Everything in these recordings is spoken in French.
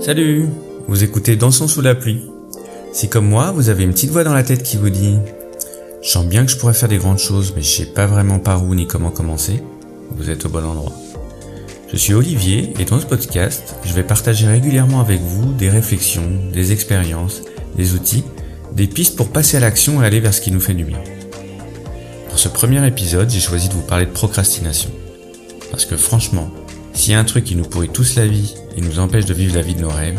Salut Vous écoutez Dansons sous la pluie. Si comme moi, vous avez une petite voix dans la tête qui vous dit Je sens bien que je pourrais faire des grandes choses, mais je sais pas vraiment par où ni comment commencer, vous êtes au bon endroit. Je suis Olivier et dans ce podcast, je vais partager régulièrement avec vous des réflexions, des expériences, des outils, des pistes pour passer à l'action et aller vers ce qui nous fait du bien. Pour ce premier épisode, j'ai choisi de vous parler de procrastination. Parce que franchement, s'il y a un truc qui nous pourrit tous la vie et nous empêche de vivre la vie de nos rêves,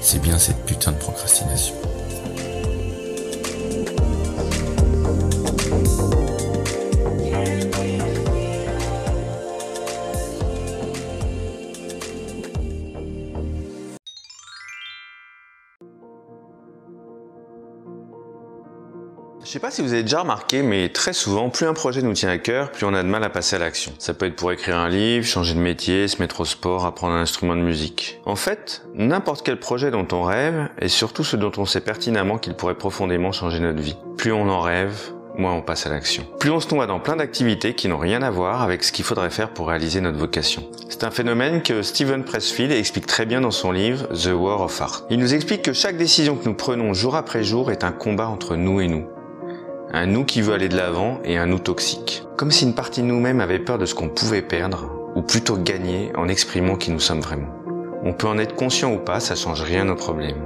c'est bien cette putain de procrastination. Je sais pas si vous avez déjà remarqué, mais très souvent, plus un projet nous tient à cœur, plus on a de mal à passer à l'action. Ça peut être pour écrire un livre, changer de métier, se mettre au sport, apprendre un instrument de musique. En fait, n'importe quel projet dont on rêve, et surtout ce dont on sait pertinemment qu'il pourrait profondément changer notre vie. Plus on en rêve, moins on passe à l'action. Plus on se noie dans plein d'activités qui n'ont rien à voir avec ce qu'il faudrait faire pour réaliser notre vocation. C'est un phénomène que Steven Pressfield explique très bien dans son livre The War of Art. Il nous explique que chaque décision que nous prenons jour après jour est un combat entre nous et nous un nous qui veut aller de l'avant et un nous toxique. Comme si une partie de nous-mêmes avait peur de ce qu'on pouvait perdre, ou plutôt gagner en exprimant qui nous sommes vraiment. On peut en être conscient ou pas, ça change rien au problème.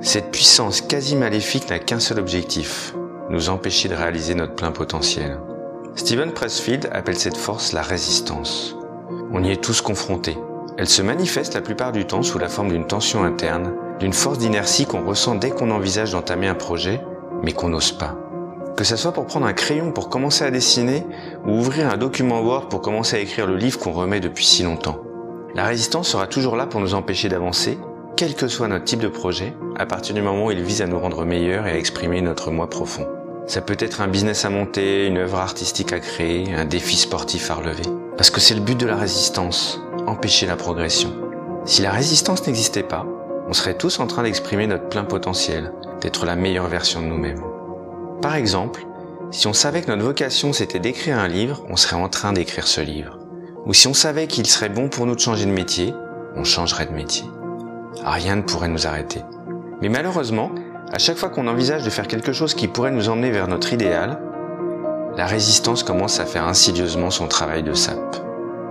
Cette puissance quasi maléfique n'a qu'un seul objectif, nous empêcher de réaliser notre plein potentiel. Steven Pressfield appelle cette force la résistance. On y est tous confrontés. Elle se manifeste la plupart du temps sous la forme d'une tension interne, d'une force d'inertie qu'on ressent dès qu'on envisage d'entamer un projet, mais qu'on n'ose pas. Que ce soit pour prendre un crayon pour commencer à dessiner ou ouvrir un document Word pour commencer à écrire le livre qu'on remet depuis si longtemps. La résistance sera toujours là pour nous empêcher d'avancer, quel que soit notre type de projet, à partir du moment où il vise à nous rendre meilleurs et à exprimer notre moi profond. Ça peut être un business à monter, une œuvre artistique à créer, un défi sportif à relever. Parce que c'est le but de la résistance, empêcher la progression. Si la résistance n'existait pas, on serait tous en train d'exprimer notre plein potentiel, d'être la meilleure version de nous-mêmes. Par exemple, si on savait que notre vocation c'était d'écrire un livre, on serait en train d'écrire ce livre. Ou si on savait qu'il serait bon pour nous de changer de métier, on changerait de métier. Rien ne pourrait nous arrêter. Mais malheureusement, à chaque fois qu'on envisage de faire quelque chose qui pourrait nous emmener vers notre idéal, la résistance commence à faire insidieusement son travail de sape.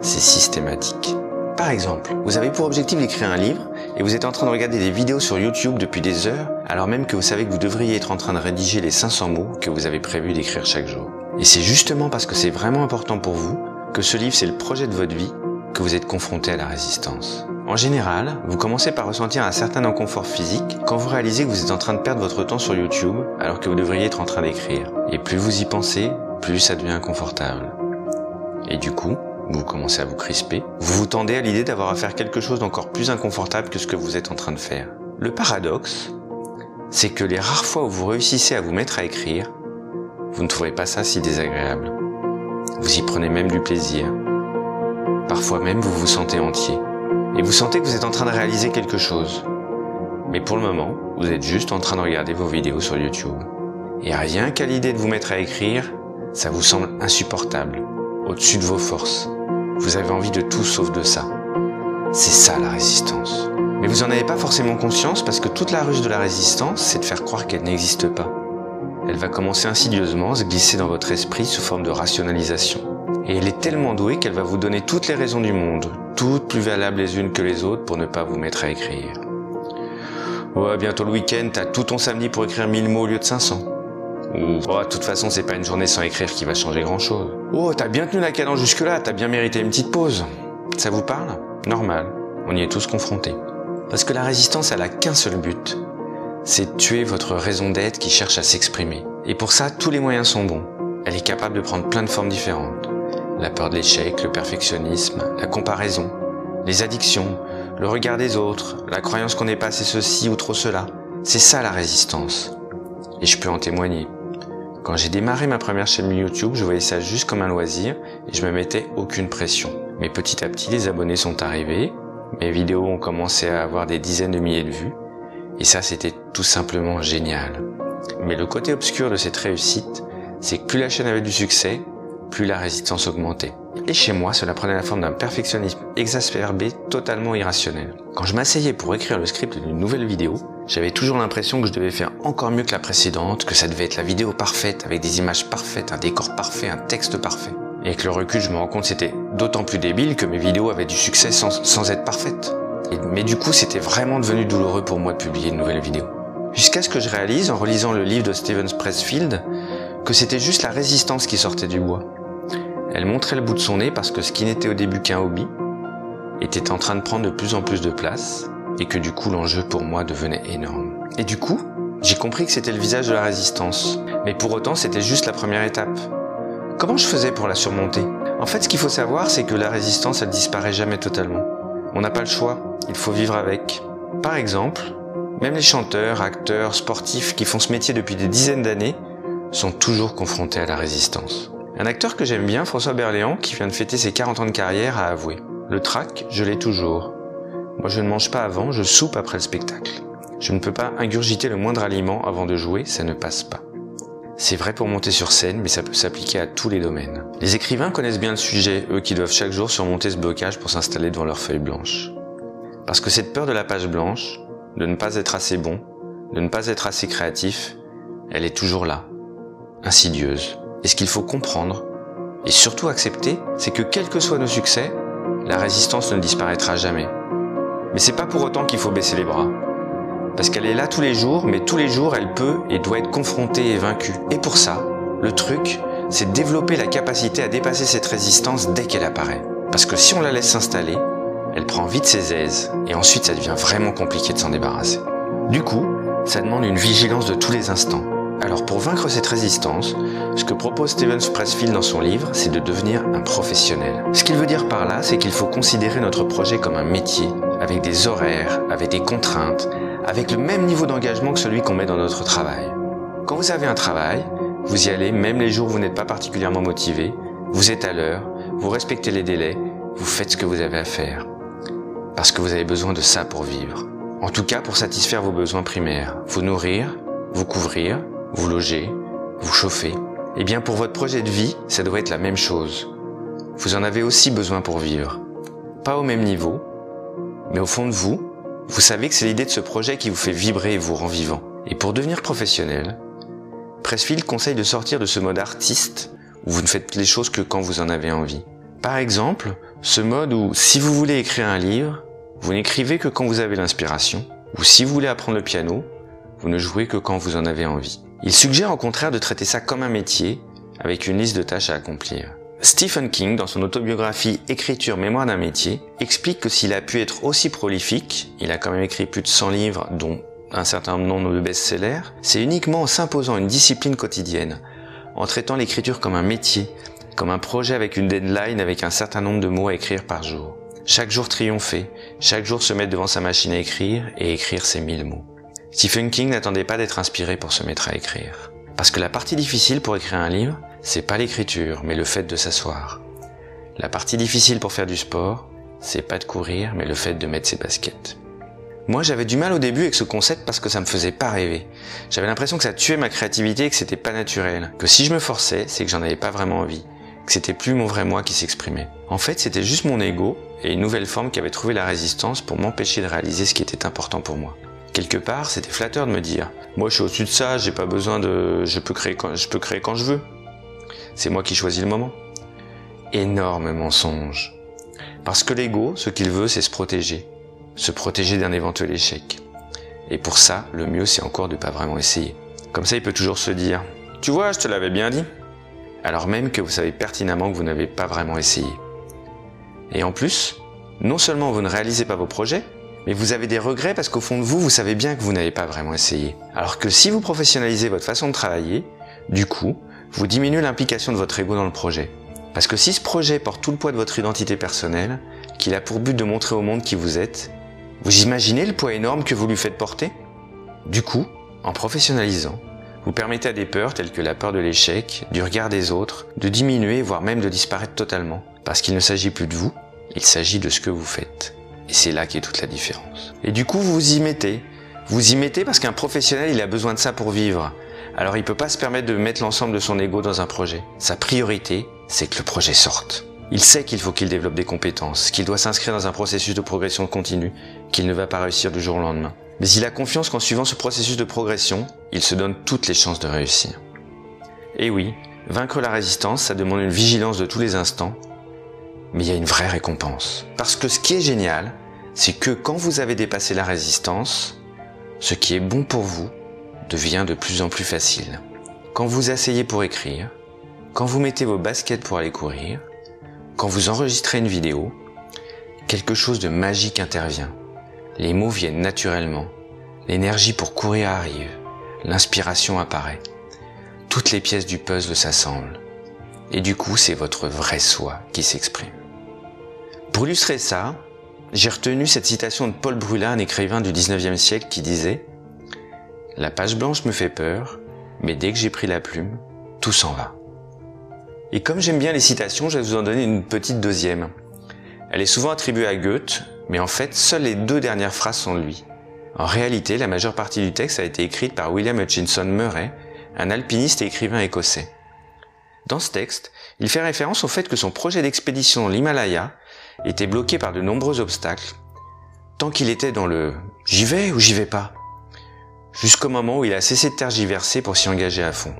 C'est systématique. Par exemple, vous avez pour objectif d'écrire un livre et vous êtes en train de regarder des vidéos sur YouTube depuis des heures alors même que vous savez que vous devriez être en train de rédiger les 500 mots que vous avez prévu d'écrire chaque jour. Et c'est justement parce que c'est vraiment important pour vous que ce livre c'est le projet de votre vie que vous êtes confronté à la résistance. En général, vous commencez par ressentir un certain inconfort physique quand vous réalisez que vous êtes en train de perdre votre temps sur YouTube alors que vous devriez être en train d'écrire. Et plus vous y pensez, plus ça devient inconfortable. Et du coup, vous commencez à vous crisper, vous vous tendez à l'idée d'avoir à faire quelque chose d'encore plus inconfortable que ce que vous êtes en train de faire. Le paradoxe, c'est que les rares fois où vous réussissez à vous mettre à écrire, vous ne trouvez pas ça si désagréable. Vous y prenez même du plaisir. Parfois même vous vous sentez entier. Et vous sentez que vous êtes en train de réaliser quelque chose. Mais pour le moment, vous êtes juste en train de regarder vos vidéos sur YouTube. Et rien qu'à l'idée de vous mettre à écrire, ça vous semble insupportable, au-dessus de vos forces. Vous avez envie de tout sauf de ça. C'est ça la résistance. Mais vous n'en avez pas forcément conscience parce que toute la ruse de la résistance, c'est de faire croire qu'elle n'existe pas. Elle va commencer insidieusement à se glisser dans votre esprit sous forme de rationalisation. Et elle est tellement douée qu'elle va vous donner toutes les raisons du monde, toutes plus valables les unes que les autres pour ne pas vous mettre à écrire. Ouais, bientôt le week-end, t'as tout ton samedi pour écrire 1000 mots au lieu de 500. Ou, oh, de toute façon, c'est pas une journée sans écrire qui va changer grand chose. Oh, t'as bien tenu la cadence jusque-là, t'as bien mérité une petite pause. Ça vous parle? Normal, on y est tous confrontés. Parce que la résistance, elle a qu'un seul but. C'est tuer votre raison d'être qui cherche à s'exprimer. Et pour ça, tous les moyens sont bons. Elle est capable de prendre plein de formes différentes. La peur de l'échec, le perfectionnisme, la comparaison, les addictions, le regard des autres, la croyance qu'on n'est pas assez ceci ou trop cela. C'est ça la résistance. Et je peux en témoigner. Quand j'ai démarré ma première chaîne YouTube, je voyais ça juste comme un loisir et je me mettais aucune pression. Mais petit à petit, les abonnés sont arrivés, mes vidéos ont commencé à avoir des dizaines de milliers de vues, et ça c'était tout simplement génial. Mais le côté obscur de cette réussite, c'est que plus la chaîne avait du succès, plus la résistance augmentait. Et chez moi, cela prenait la forme d'un perfectionnisme exacerbé, totalement irrationnel. Quand je m'asseyais pour écrire le script d'une nouvelle vidéo, j'avais toujours l'impression que je devais faire encore mieux que la précédente, que ça devait être la vidéo parfaite, avec des images parfaites, un décor parfait, un texte parfait. Et avec le recul, je me rends compte c'était d'autant plus débile que mes vidéos avaient du succès sans, sans être parfaites. mais du coup, c'était vraiment devenu douloureux pour moi de publier une nouvelle vidéo. Jusqu'à ce que je réalise, en relisant le livre de Steven Pressfield, que c'était juste la résistance qui sortait du bois. Elle montrait le bout de son nez parce que ce qui n'était au début qu'un hobby était en train de prendre de plus en plus de place et que du coup l'enjeu pour moi devenait énorme. Et du coup, j'ai compris que c'était le visage de la résistance. Mais pour autant, c'était juste la première étape. Comment je faisais pour la surmonter? En fait, ce qu'il faut savoir, c'est que la résistance, elle disparaît jamais totalement. On n'a pas le choix, il faut vivre avec. Par exemple, même les chanteurs, acteurs, sportifs qui font ce métier depuis des dizaines d'années sont toujours confrontés à la résistance. Un acteur que j'aime bien, François Berléand, qui vient de fêter ses 40 ans de carrière, a avoué. Le trac, je l'ai toujours. Moi, je ne mange pas avant, je soupe après le spectacle. Je ne peux pas ingurgiter le moindre aliment avant de jouer, ça ne passe pas. C'est vrai pour monter sur scène, mais ça peut s'appliquer à tous les domaines. Les écrivains connaissent bien le sujet, eux qui doivent chaque jour surmonter ce blocage pour s'installer devant leur feuille blanche. Parce que cette peur de la page blanche, de ne pas être assez bon, de ne pas être assez créatif, elle est toujours là, insidieuse. Et ce qu'il faut comprendre, et surtout accepter, c'est que quels que soient nos succès, la résistance ne disparaîtra jamais. Mais c'est pas pour autant qu'il faut baisser les bras. Parce qu'elle est là tous les jours, mais tous les jours elle peut et doit être confrontée et vaincue. Et pour ça, le truc, c'est développer la capacité à dépasser cette résistance dès qu'elle apparaît. Parce que si on la laisse s'installer, elle prend vite ses aises, et ensuite ça devient vraiment compliqué de s'en débarrasser. Du coup, ça demande une vigilance de tous les instants. Alors pour vaincre cette résistance, ce que propose Steven Pressfield dans son livre, c'est de devenir un professionnel. Ce qu'il veut dire par là, c'est qu'il faut considérer notre projet comme un métier, avec des horaires, avec des contraintes, avec le même niveau d'engagement que celui qu'on met dans notre travail. Quand vous avez un travail, vous y allez même les jours où vous n'êtes pas particulièrement motivé, vous êtes à l'heure, vous respectez les délais, vous faites ce que vous avez à faire parce que vous avez besoin de ça pour vivre. En tout cas pour satisfaire vos besoins primaires. Vous nourrir, vous couvrir, vous loger, vous chauffer. Eh bien pour votre projet de vie, ça doit être la même chose. Vous en avez aussi besoin pour vivre. Pas au même niveau, mais au fond de vous, vous savez que c'est l'idée de ce projet qui vous fait vibrer et vous rend vivant. Et pour devenir professionnel, Pressfield conseille de sortir de ce mode artiste où vous ne faites les choses que quand vous en avez envie. Par exemple, ce mode où si vous voulez écrire un livre, vous n'écrivez que quand vous avez l'inspiration, ou si vous voulez apprendre le piano, vous ne jouez que quand vous en avez envie. Il suggère au contraire de traiter ça comme un métier, avec une liste de tâches à accomplir. Stephen King, dans son autobiographie Écriture, mémoire d'un métier, explique que s'il a pu être aussi prolifique, il a quand même écrit plus de 100 livres, dont un certain nombre de best-sellers, c'est uniquement en s'imposant une discipline quotidienne, en traitant l'écriture comme un métier, comme un projet avec une deadline avec un certain nombre de mots à écrire par jour. Chaque jour triompher, chaque jour se mettre devant sa machine à écrire et écrire ses mille mots. Stephen King n'attendait pas d'être inspiré pour se mettre à écrire. Parce que la partie difficile pour écrire un livre, c'est pas l'écriture, mais le fait de s'asseoir. La partie difficile pour faire du sport, c'est pas de courir, mais le fait de mettre ses baskets. Moi, j'avais du mal au début avec ce concept parce que ça me faisait pas rêver. J'avais l'impression que ça tuait ma créativité et que c'était pas naturel. Que si je me forçais, c'est que j'en avais pas vraiment envie que c'était plus mon vrai moi qui s'exprimait. En fait, c'était juste mon ego et une nouvelle forme qui avait trouvé la résistance pour m'empêcher de réaliser ce qui était important pour moi. Quelque part, c'était flatteur de me dire "Moi, je suis au-dessus de ça, j'ai pas besoin de je peux créer quand je peux créer quand je veux. C'est moi qui choisis le moment." Énorme mensonge. Parce que l'ego, ce qu'il veut, c'est se protéger, se protéger d'un éventuel échec. Et pour ça, le mieux, c'est encore de pas vraiment essayer. Comme ça, il peut toujours se dire "Tu vois, je te l'avais bien dit." alors même que vous savez pertinemment que vous n'avez pas vraiment essayé. Et en plus, non seulement vous ne réalisez pas vos projets, mais vous avez des regrets parce qu'au fond de vous, vous savez bien que vous n'avez pas vraiment essayé. Alors que si vous professionnalisez votre façon de travailler, du coup, vous diminuez l'implication de votre ego dans le projet. Parce que si ce projet porte tout le poids de votre identité personnelle, qu'il a pour but de montrer au monde qui vous êtes, vous imaginez le poids énorme que vous lui faites porter? Du coup, en professionnalisant, vous permettez à des peurs telles que la peur de l'échec, du regard des autres, de diminuer, voire même de disparaître totalement. Parce qu'il ne s'agit plus de vous, il s'agit de ce que vous faites. Et c'est là qu'est toute la différence. Et du coup, vous y mettez. Vous y mettez parce qu'un professionnel, il a besoin de ça pour vivre. Alors il peut pas se permettre de mettre l'ensemble de son ego dans un projet. Sa priorité, c'est que le projet sorte. Il sait qu'il faut qu'il développe des compétences, qu'il doit s'inscrire dans un processus de progression continue, qu'il ne va pas réussir du jour au lendemain. Mais il a confiance qu'en suivant ce processus de progression, il se donne toutes les chances de réussir. Et oui, vaincre la résistance, ça demande une vigilance de tous les instants, mais il y a une vraie récompense. Parce que ce qui est génial, c'est que quand vous avez dépassé la résistance, ce qui est bon pour vous devient de plus en plus facile. Quand vous asseyez pour écrire, quand vous mettez vos baskets pour aller courir, quand vous enregistrez une vidéo, quelque chose de magique intervient. Les mots viennent naturellement. L'énergie pour courir arrive. L'inspiration apparaît. Toutes les pièces du puzzle s'assemblent. Et du coup, c'est votre vrai soi qui s'exprime. Pour illustrer ça, j'ai retenu cette citation de Paul Brula, un écrivain du 19e siècle, qui disait La page blanche me fait peur, mais dès que j'ai pris la plume, tout s'en va. Et comme j'aime bien les citations, je vais vous en donner une petite deuxième. Elle est souvent attribuée à Goethe, mais en fait, seules les deux dernières phrases sont de lui. En réalité, la majeure partie du texte a été écrite par William Hutchinson Murray, un alpiniste et écrivain écossais. Dans ce texte, il fait référence au fait que son projet d'expédition dans l'Himalaya était bloqué par de nombreux obstacles, tant qu'il était dans le j'y vais ou j'y vais pas, jusqu'au moment où il a cessé de tergiverser pour s'y engager à fond.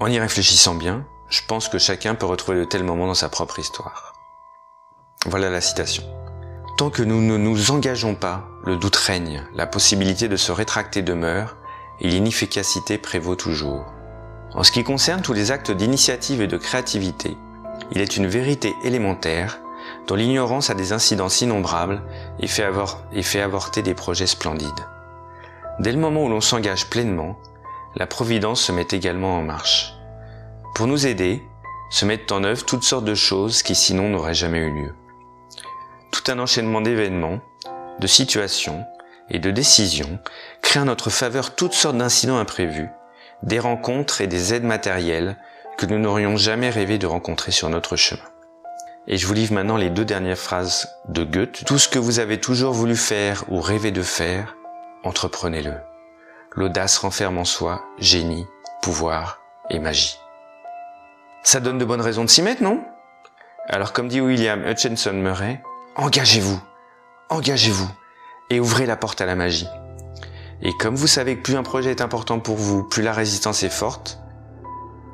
En y réfléchissant bien, je pense que chacun peut retrouver de tels moments dans sa propre histoire. Voilà la citation. Tant que nous ne nous engageons pas, le doute règne, la possibilité de se rétracter demeure, et l'inefficacité prévaut toujours. En ce qui concerne tous les actes d'initiative et de créativité, il est une vérité élémentaire dont l'ignorance a des incidences innombrables et fait, et fait avorter des projets splendides. Dès le moment où l'on s'engage pleinement, la Providence se met également en marche. Pour nous aider, se mettent en œuvre toutes sortes de choses qui sinon n'auraient jamais eu lieu. Tout un enchaînement d'événements, de situations et de décisions crée en notre faveur toutes sortes d'incidents imprévus, des rencontres et des aides matérielles que nous n'aurions jamais rêvé de rencontrer sur notre chemin. Et je vous livre maintenant les deux dernières phrases de Goethe. Tout ce que vous avez toujours voulu faire ou rêvé de faire, entreprenez-le. L'audace renferme en soi génie, pouvoir et magie. Ça donne de bonnes raisons de s'y mettre, non? Alors comme dit William Hutchinson Murray, engagez-vous, engagez-vous et ouvrez la porte à la magie. Et comme vous savez que plus un projet est important pour vous, plus la résistance est forte,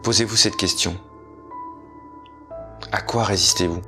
posez-vous cette question. À quoi résistez-vous?